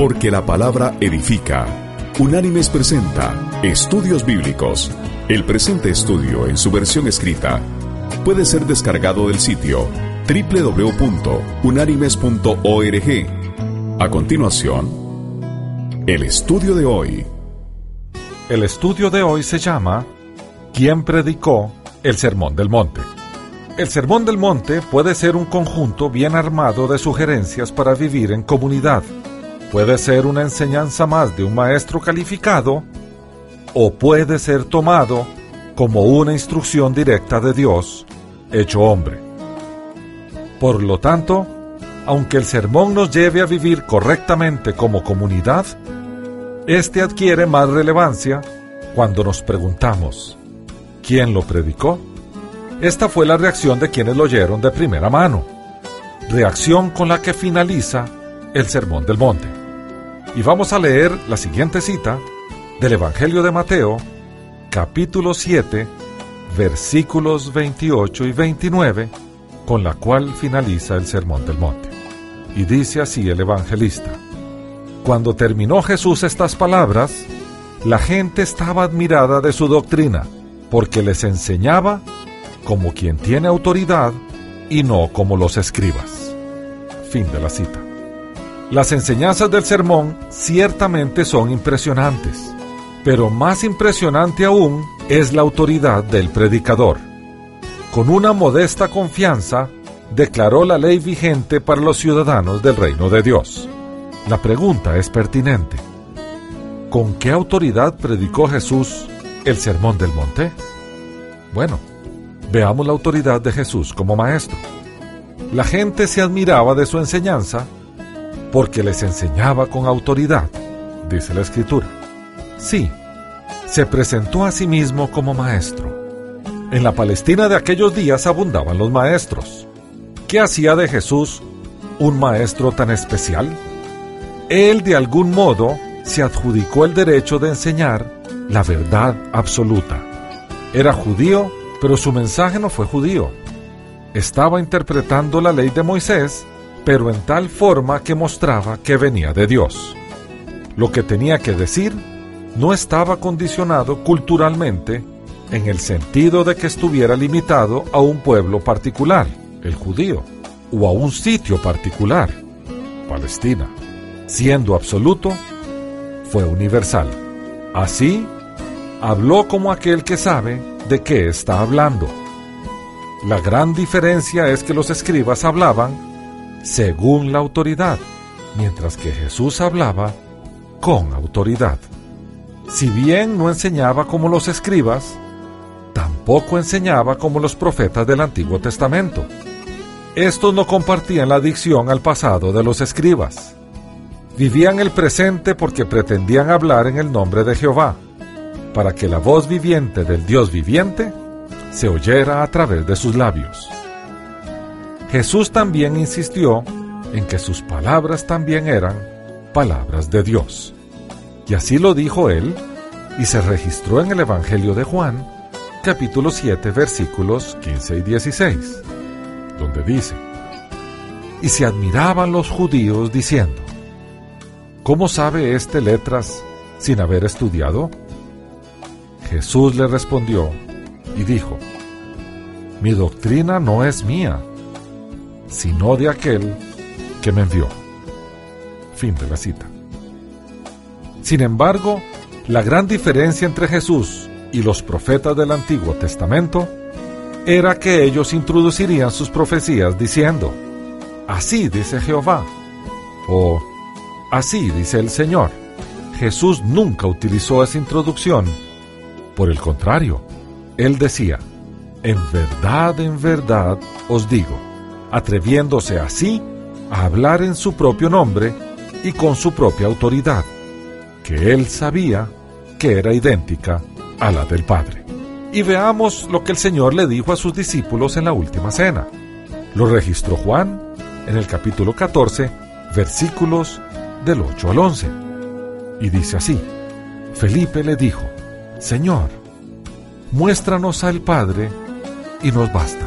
Porque la palabra edifica. Unánimes presenta Estudios Bíblicos. El presente estudio en su versión escrita puede ser descargado del sitio www.unánimes.org. A continuación, el estudio de hoy. El estudio de hoy se llama ¿Quién predicó el Sermón del Monte? El Sermón del Monte puede ser un conjunto bien armado de sugerencias para vivir en comunidad. Puede ser una enseñanza más de un maestro calificado o puede ser tomado como una instrucción directa de Dios, hecho hombre. Por lo tanto, aunque el sermón nos lleve a vivir correctamente como comunidad, este adquiere más relevancia cuando nos preguntamos, ¿quién lo predicó? Esta fue la reacción de quienes lo oyeron de primera mano, reacción con la que finaliza el Sermón del Monte. Y vamos a leer la siguiente cita del Evangelio de Mateo, capítulo 7, versículos 28 y 29, con la cual finaliza el Sermón del Monte. Y dice así el evangelista. Cuando terminó Jesús estas palabras, la gente estaba admirada de su doctrina, porque les enseñaba como quien tiene autoridad y no como los escribas. Fin de la cita. Las enseñanzas del sermón ciertamente son impresionantes, pero más impresionante aún es la autoridad del predicador. Con una modesta confianza, declaró la ley vigente para los ciudadanos del reino de Dios. La pregunta es pertinente. ¿Con qué autoridad predicó Jesús el Sermón del Monte? Bueno, veamos la autoridad de Jesús como maestro. La gente se admiraba de su enseñanza porque les enseñaba con autoridad, dice la Escritura. Sí, se presentó a sí mismo como maestro. En la Palestina de aquellos días abundaban los maestros. ¿Qué hacía de Jesús un maestro tan especial? Él de algún modo se adjudicó el derecho de enseñar la verdad absoluta. Era judío, pero su mensaje no fue judío. Estaba interpretando la ley de Moisés, pero en tal forma que mostraba que venía de Dios. Lo que tenía que decir no estaba condicionado culturalmente en el sentido de que estuviera limitado a un pueblo particular, el judío, o a un sitio particular, Palestina. Siendo absoluto, fue universal. Así, habló como aquel que sabe de qué está hablando. La gran diferencia es que los escribas hablaban según la autoridad, mientras que Jesús hablaba con autoridad. Si bien no enseñaba como los escribas, tampoco enseñaba como los profetas del Antiguo Testamento. Estos no compartían la adicción al pasado de los escribas. Vivían el presente porque pretendían hablar en el nombre de Jehová, para que la voz viviente del Dios viviente se oyera a través de sus labios. Jesús también insistió en que sus palabras también eran palabras de Dios. Y así lo dijo él, y se registró en el Evangelio de Juan, capítulo 7, versículos 15 y 16, donde dice, Y se admiraban los judíos diciendo, ¿Cómo sabe este letras sin haber estudiado? Jesús le respondió y dijo, Mi doctrina no es mía, sino de aquel que me envió. Fin de la cita. Sin embargo, la gran diferencia entre Jesús y los profetas del Antiguo Testamento era que ellos introducirían sus profecías diciendo, Así dice Jehová, o Así dice el Señor. Jesús nunca utilizó esa introducción. Por el contrario, Él decía, En verdad, en verdad os digo, atreviéndose así a hablar en su propio nombre y con su propia autoridad que él sabía que era idéntica a la del Padre. Y veamos lo que el Señor le dijo a sus discípulos en la última cena. Lo registró Juan en el capítulo 14, versículos del 8 al 11. Y dice así, Felipe le dijo, Señor, muéstranos al Padre y nos basta.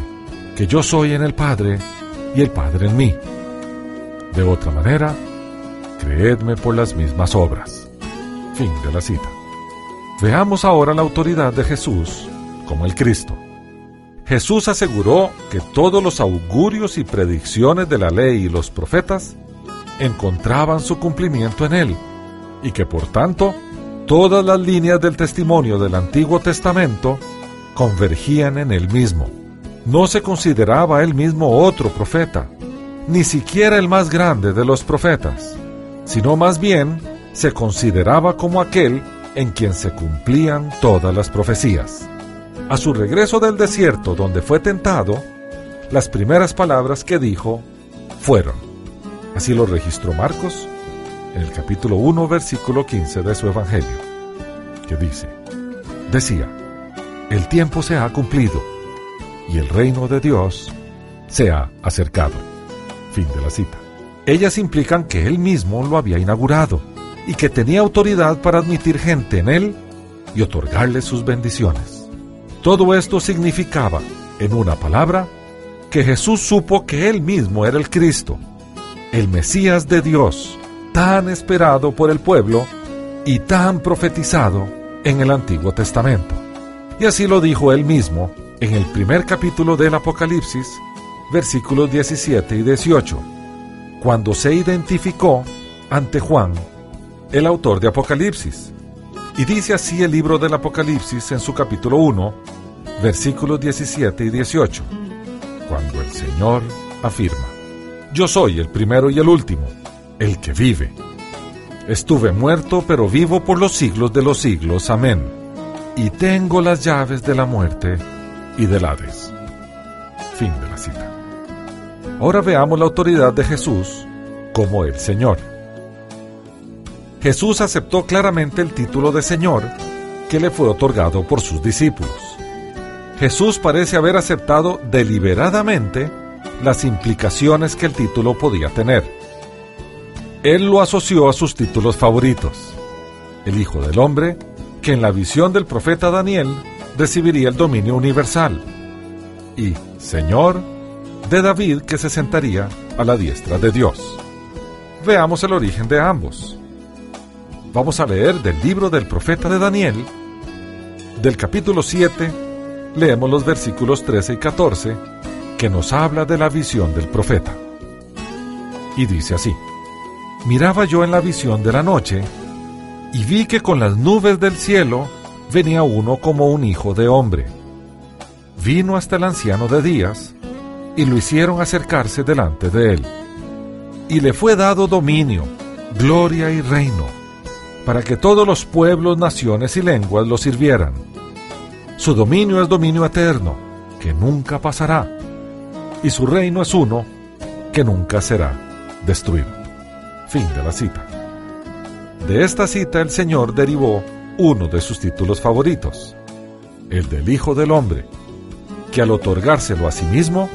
que yo soy en el Padre y el Padre en mí. De otra manera, creedme por las mismas obras. Fin de la cita. Veamos ahora la autoridad de Jesús como el Cristo. Jesús aseguró que todos los augurios y predicciones de la ley y los profetas encontraban su cumplimiento en él, y que por tanto todas las líneas del testimonio del Antiguo Testamento convergían en él mismo. No se consideraba él mismo otro profeta, ni siquiera el más grande de los profetas, sino más bien se consideraba como aquel en quien se cumplían todas las profecías. A su regreso del desierto donde fue tentado, las primeras palabras que dijo fueron, así lo registró Marcos en el capítulo 1, versículo 15 de su Evangelio, que dice, decía, el tiempo se ha cumplido y el reino de Dios se ha acercado. Fin de la cita. Ellas implican que él mismo lo había inaugurado y que tenía autoridad para admitir gente en él y otorgarle sus bendiciones. Todo esto significaba, en una palabra, que Jesús supo que él mismo era el Cristo, el Mesías de Dios, tan esperado por el pueblo y tan profetizado en el Antiguo Testamento. Y así lo dijo él mismo en el primer capítulo del Apocalipsis, versículos 17 y 18, cuando se identificó ante Juan, el autor de Apocalipsis. Y dice así el libro del Apocalipsis en su capítulo 1, versículos 17 y 18, cuando el Señor afirma, Yo soy el primero y el último, el que vive. Estuve muerto, pero vivo por los siglos de los siglos. Amén. Y tengo las llaves de la muerte y del Hades. Fin de la cita. Ahora veamos la autoridad de Jesús como el Señor. Jesús aceptó claramente el título de Señor que le fue otorgado por sus discípulos. Jesús parece haber aceptado deliberadamente las implicaciones que el título podía tener. Él lo asoció a sus títulos favoritos. El Hijo del Hombre, que en la visión del profeta Daniel recibiría el dominio universal. Y Señor de David, que se sentaría a la diestra de Dios. Veamos el origen de ambos. Vamos a leer del libro del profeta de Daniel, del capítulo 7, leemos los versículos 13 y 14 que nos habla de la visión del profeta. Y dice así, miraba yo en la visión de la noche, y vi que con las nubes del cielo venía uno como un hijo de hombre. Vino hasta el anciano de días, y lo hicieron acercarse delante de él. Y le fue dado dominio, gloria y reino, para que todos los pueblos, naciones y lenguas lo sirvieran su dominio es dominio eterno, que nunca pasará, y su reino es uno, que nunca será destruido. Fin de la cita. De esta cita el Señor derivó uno de sus títulos favoritos, el del Hijo del Hombre, que al otorgárselo a sí mismo,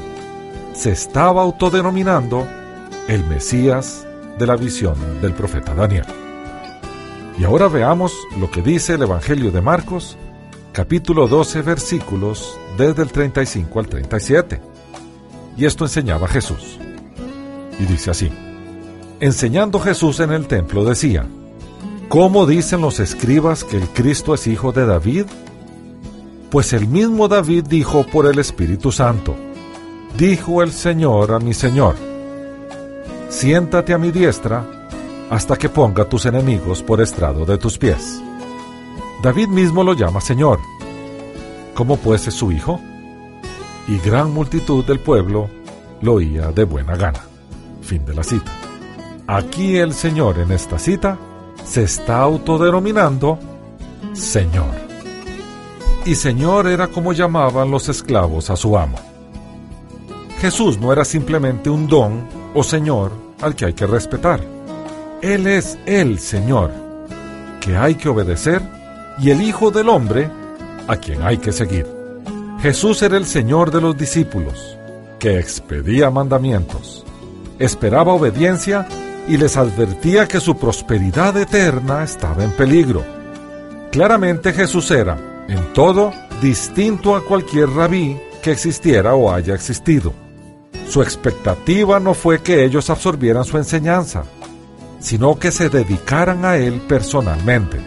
se estaba autodenominando el Mesías de la visión del profeta Daniel. Y ahora veamos lo que dice el Evangelio de Marcos capítulo 12, versículos desde el 35 al 37. Y esto enseñaba Jesús. Y dice así, enseñando Jesús en el templo decía, ¿cómo dicen los escribas que el Cristo es hijo de David? Pues el mismo David dijo por el Espíritu Santo, dijo el Señor a mi Señor, siéntate a mi diestra hasta que ponga tus enemigos por estrado de tus pies. David mismo lo llama Señor. ¿Cómo pues es su hijo? Y gran multitud del pueblo lo oía de buena gana. Fin de la cita. Aquí el Señor en esta cita se está autodenominando Señor. Y Señor era como llamaban los esclavos a su amo. Jesús no era simplemente un don o Señor al que hay que respetar. Él es el Señor, que hay que obedecer, y el Hijo del Hombre, a quien hay que seguir. Jesús era el Señor de los discípulos, que expedía mandamientos, esperaba obediencia y les advertía que su prosperidad eterna estaba en peligro. Claramente Jesús era, en todo, distinto a cualquier rabí que existiera o haya existido. Su expectativa no fue que ellos absorbieran su enseñanza, sino que se dedicaran a él personalmente.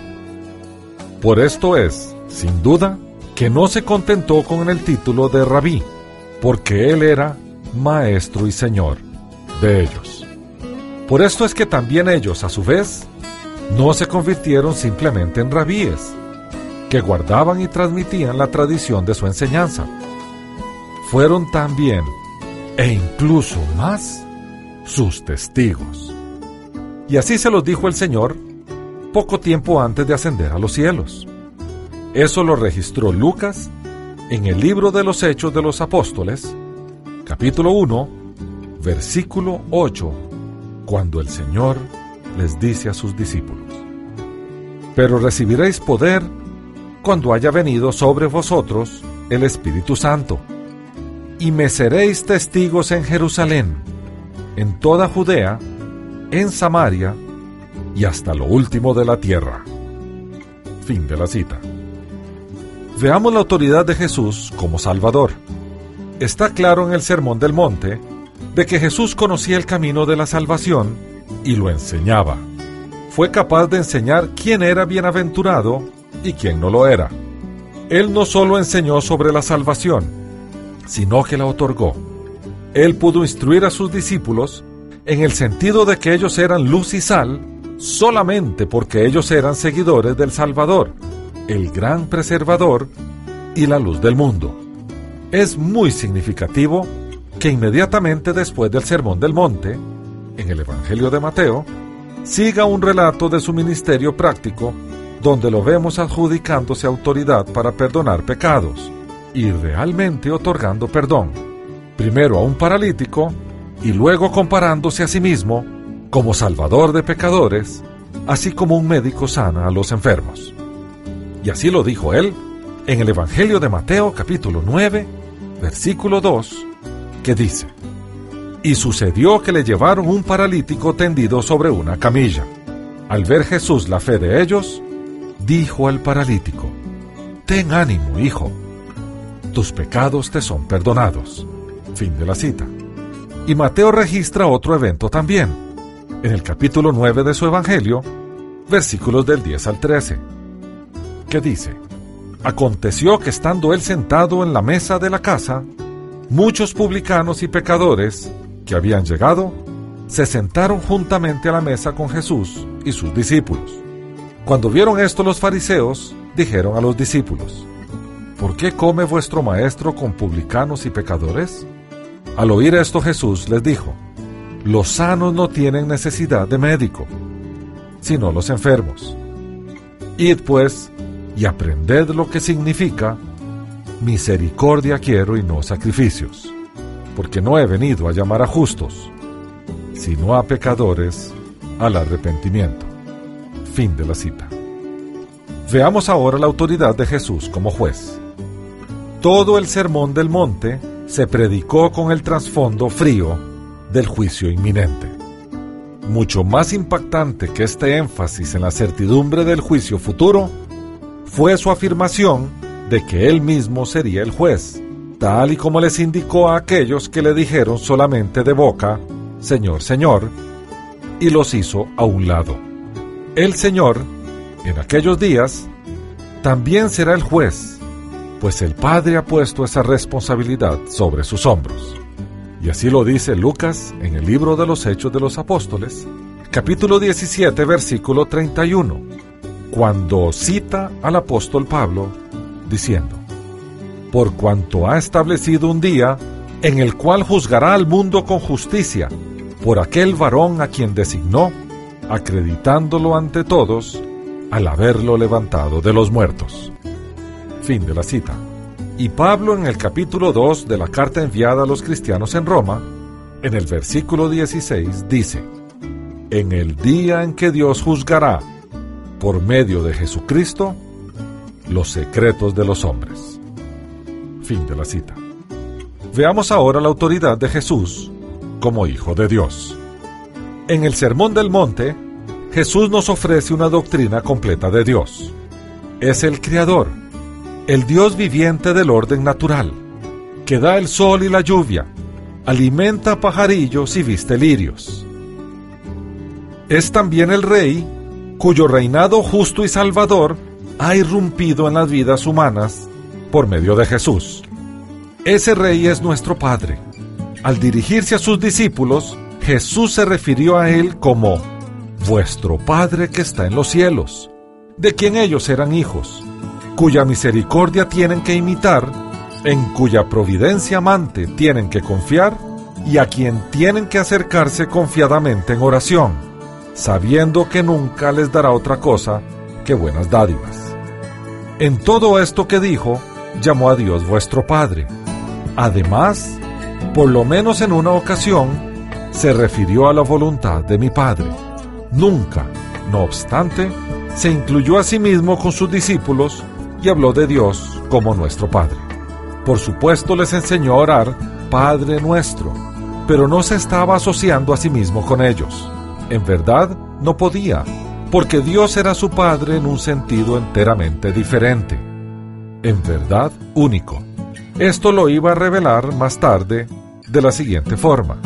Por esto es, sin duda, que no se contentó con el título de rabí, porque él era maestro y señor de ellos. Por esto es que también ellos, a su vez, no se convirtieron simplemente en rabíes, que guardaban y transmitían la tradición de su enseñanza. Fueron también, e incluso más, sus testigos. Y así se los dijo el Señor poco tiempo antes de ascender a los cielos. Eso lo registró Lucas en el libro de los Hechos de los Apóstoles, capítulo 1, versículo 8, cuando el Señor les dice a sus discípulos, Pero recibiréis poder cuando haya venido sobre vosotros el Espíritu Santo, y me seréis testigos en Jerusalén, en toda Judea, en Samaria y hasta lo último de la tierra. Fin de la cita. Veamos la autoridad de Jesús como Salvador. Está claro en el Sermón del Monte de que Jesús conocía el camino de la salvación y lo enseñaba. Fue capaz de enseñar quién era bienaventurado y quién no lo era. Él no solo enseñó sobre la salvación, sino que la otorgó. Él pudo instruir a sus discípulos en el sentido de que ellos eran luz y sal solamente porque ellos eran seguidores del Salvador, el gran preservador y la luz del mundo. Es muy significativo que inmediatamente después del Sermón del Monte, en el Evangelio de Mateo, siga un relato de su ministerio práctico donde lo vemos adjudicándose autoridad para perdonar pecados y realmente otorgando perdón, primero a un paralítico y luego comparándose a sí mismo como salvador de pecadores, así como un médico sana a los enfermos. Y así lo dijo él en el Evangelio de Mateo capítulo 9, versículo 2 que dice, Y sucedió que le llevaron un paralítico tendido sobre una camilla. Al ver Jesús la fe de ellos, dijo al paralítico, Ten ánimo, hijo, tus pecados te son perdonados. Fin de la cita. Y Mateo registra otro evento también, en el capítulo 9 de su Evangelio, versículos del 10 al 13, que dice, Aconteció que estando él sentado en la mesa de la casa, muchos publicanos y pecadores que habían llegado se sentaron juntamente a la mesa con Jesús y sus discípulos. Cuando vieron esto los fariseos, dijeron a los discípulos, ¿Por qué come vuestro maestro con publicanos y pecadores? Al oír esto Jesús les dijo, Los sanos no tienen necesidad de médico, sino los enfermos. Id pues y aprended lo que significa misericordia quiero y no sacrificios, porque no he venido a llamar a justos, sino a pecadores al arrepentimiento. Fin de la cita. Veamos ahora la autoridad de Jesús como juez. Todo el sermón del monte se predicó con el trasfondo frío del juicio inminente. Mucho más impactante que este énfasis en la certidumbre del juicio futuro fue su afirmación de que él mismo sería el juez, tal y como les indicó a aquellos que le dijeron solamente de boca, Señor, Señor, y los hizo a un lado. El Señor, en aquellos días, también será el juez, pues el Padre ha puesto esa responsabilidad sobre sus hombros. Y así lo dice Lucas en el libro de los Hechos de los Apóstoles, capítulo 17, versículo 31, cuando cita al apóstol Pablo diciendo, por cuanto ha establecido un día en el cual juzgará al mundo con justicia por aquel varón a quien designó, acreditándolo ante todos al haberlo levantado de los muertos. Fin de la cita. Y Pablo en el capítulo 2 de la carta enviada a los cristianos en Roma, en el versículo 16, dice, en el día en que Dios juzgará, por medio de Jesucristo, los secretos de los hombres. Fin de la cita. Veamos ahora la autoridad de Jesús como Hijo de Dios. En el Sermón del Monte, Jesús nos ofrece una doctrina completa de Dios. Es el Creador, el Dios viviente del orden natural, que da el sol y la lluvia, alimenta pajarillos y viste lirios. Es también el Rey, cuyo reinado justo y salvador ha irrumpido en las vidas humanas por medio de Jesús. Ese Rey es nuestro Padre. Al dirigirse a sus discípulos, Jesús se refirió a él como vuestro Padre que está en los cielos, de quien ellos eran hijos, cuya misericordia tienen que imitar, en cuya providencia amante tienen que confiar y a quien tienen que acercarse confiadamente en oración, sabiendo que nunca les dará otra cosa que buenas dádivas. En todo esto que dijo, llamó a Dios vuestro Padre. Además, por lo menos en una ocasión, se refirió a la voluntad de mi Padre Nunca, no obstante, se incluyó a sí mismo con sus discípulos y habló de Dios como nuestro Padre. Por supuesto les enseñó a orar Padre nuestro, pero no se estaba asociando a sí mismo con ellos. En verdad, no podía, porque Dios era su Padre en un sentido enteramente diferente. En verdad, único. Esto lo iba a revelar más tarde de la siguiente forma.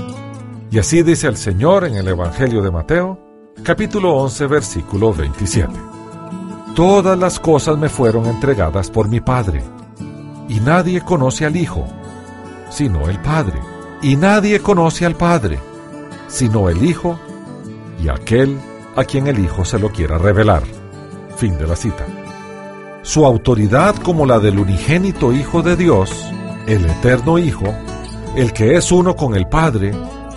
Y así dice el Señor en el Evangelio de Mateo, capítulo 11, versículo 27. Todas las cosas me fueron entregadas por mi Padre, y nadie conoce al Hijo, sino el Padre, y nadie conoce al Padre, sino el Hijo, y aquel a quien el Hijo se lo quiera revelar. Fin de la cita. Su autoridad como la del unigénito Hijo de Dios, el eterno Hijo, el que es uno con el Padre,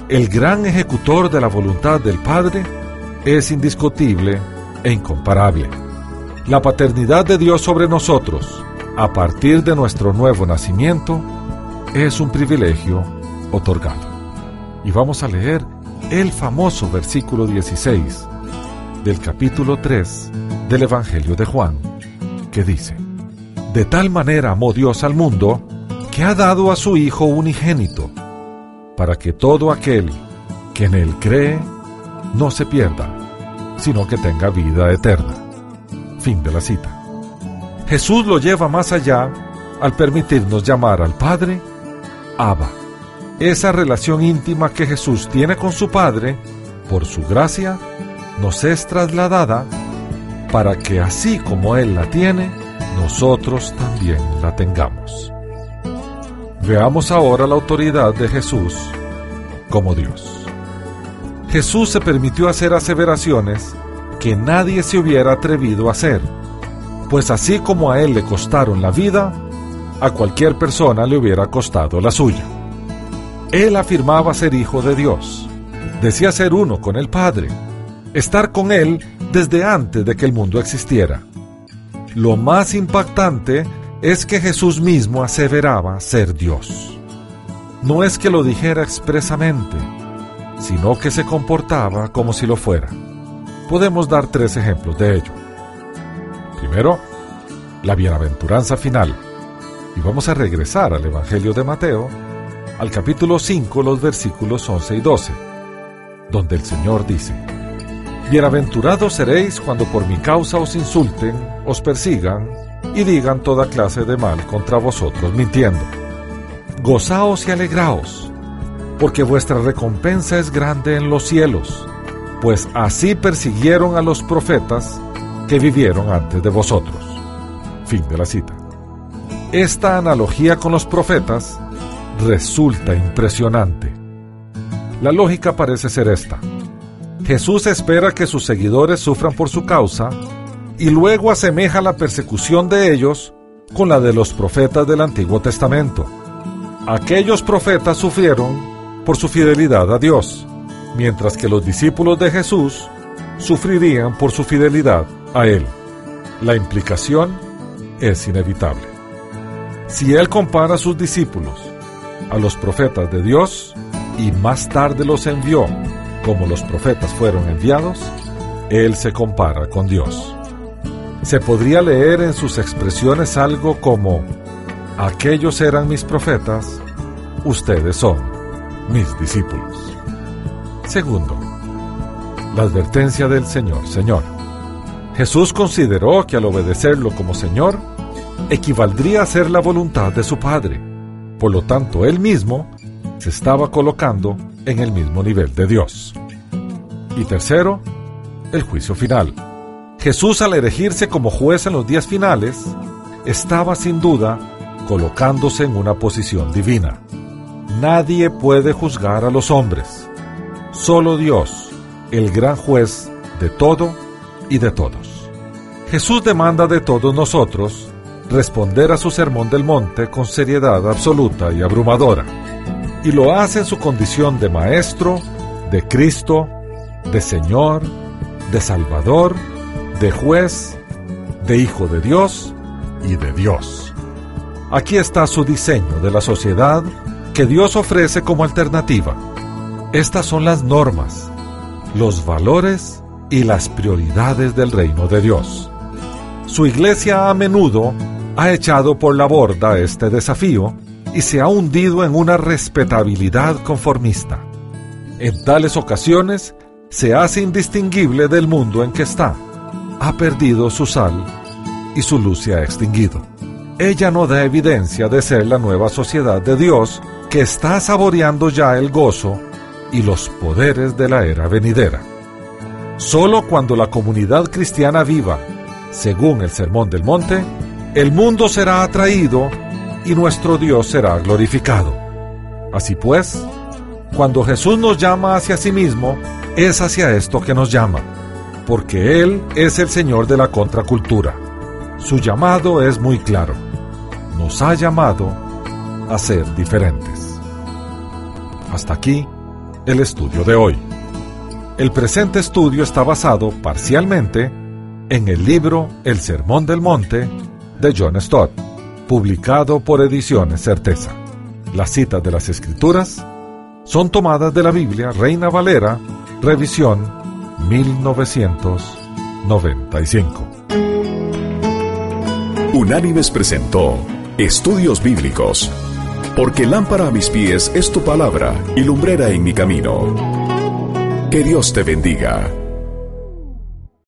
el gran ejecutor de la voluntad del Padre, es indiscutible e incomparable. La paternidad de Dios sobre nosotros, a partir de nuestro nuevo nacimiento, es un privilegio otorgado. Y vamos a leer el famoso versículo 16 del capítulo 3 del Evangelio de Juan, que dice, De tal manera amó Dios al mundo, que ha dado a su Hijo unigénito, para que todo aquel que en él cree no se pierda, sino que tenga vida eterna. Fin de la cita. Jesús lo lleva más allá al permitirnos llamar al Padre Abba. Esa relación íntima que Jesús tiene con su Padre, por su gracia, nos es trasladada para que así como Él la tiene, nosotros también la tengamos. Veamos ahora la autoridad de Jesús como Dios. Jesús se permitió hacer aseveraciones que nadie se hubiera atrevido a hacer, pues así como a él le costaron la vida, a cualquier persona le hubiera costado la suya. Él afirmaba ser hijo de Dios, decía ser uno con el Padre, estar con Él desde antes de que el mundo existiera. Lo más impactante es que Jesús mismo aseveraba ser Dios. No es que lo dijera expresamente, sino que se comportaba como si lo fuera. Podemos dar tres ejemplos de ello. Primero, la bienaventuranza final. Y vamos a regresar al Evangelio de Mateo, al capítulo 5, los versículos 11 y 12, donde el Señor dice, Bienaventurados seréis cuando por mi causa os insulten, os persigan y digan toda clase de mal contra vosotros mintiendo. Gozaos y alegraos porque vuestra recompensa es grande en los cielos, pues así persiguieron a los profetas que vivieron antes de vosotros. Fin de la cita. Esta analogía con los profetas resulta impresionante. La lógica parece ser esta. Jesús espera que sus seguidores sufran por su causa y luego asemeja la persecución de ellos con la de los profetas del Antiguo Testamento. Aquellos profetas sufrieron por su fidelidad a Dios, mientras que los discípulos de Jesús sufrirían por su fidelidad a Él. La implicación es inevitable. Si Él compara a sus discípulos a los profetas de Dios y más tarde los envió como los profetas fueron enviados, Él se compara con Dios. Se podría leer en sus expresiones algo como, aquellos eran mis profetas, ustedes son mis discípulos. Segundo, la advertencia del Señor, Señor. Jesús consideró que al obedecerlo como Señor, equivaldría a hacer la voluntad de su Padre. Por lo tanto, él mismo estaba colocando en el mismo nivel de Dios. Y tercero, el juicio final. Jesús al elegirse como juez en los días finales, estaba sin duda colocándose en una posición divina. Nadie puede juzgar a los hombres. Solo Dios, el gran juez de todo y de todos. Jesús demanda de todos nosotros responder a su sermón del monte con seriedad absoluta y abrumadora. Y lo hace en su condición de maestro, de Cristo, de Señor, de Salvador, de juez, de Hijo de Dios y de Dios. Aquí está su diseño de la sociedad que Dios ofrece como alternativa. Estas son las normas, los valores y las prioridades del reino de Dios. Su iglesia a menudo ha echado por la borda este desafío y se ha hundido en una respetabilidad conformista. En tales ocasiones se hace indistinguible del mundo en que está. Ha perdido su sal y su luz se ha extinguido. Ella no da evidencia de ser la nueva sociedad de Dios que está saboreando ya el gozo y los poderes de la era venidera. Solo cuando la comunidad cristiana viva, según el Sermón del Monte, el mundo será atraído y nuestro Dios será glorificado. Así pues, cuando Jesús nos llama hacia sí mismo, es hacia esto que nos llama, porque Él es el Señor de la contracultura. Su llamado es muy claro. Nos ha llamado a ser diferentes. Hasta aquí el estudio de hoy. El presente estudio está basado parcialmente en el libro El Sermón del Monte de John Stott, publicado por Ediciones Certeza. Las citas de las Escrituras son tomadas de la Biblia Reina Valera, revisión 1995. Unánimes presentó Estudios Bíblicos, porque lámpara a mis pies es tu palabra y lumbrera en mi camino. Que Dios te bendiga.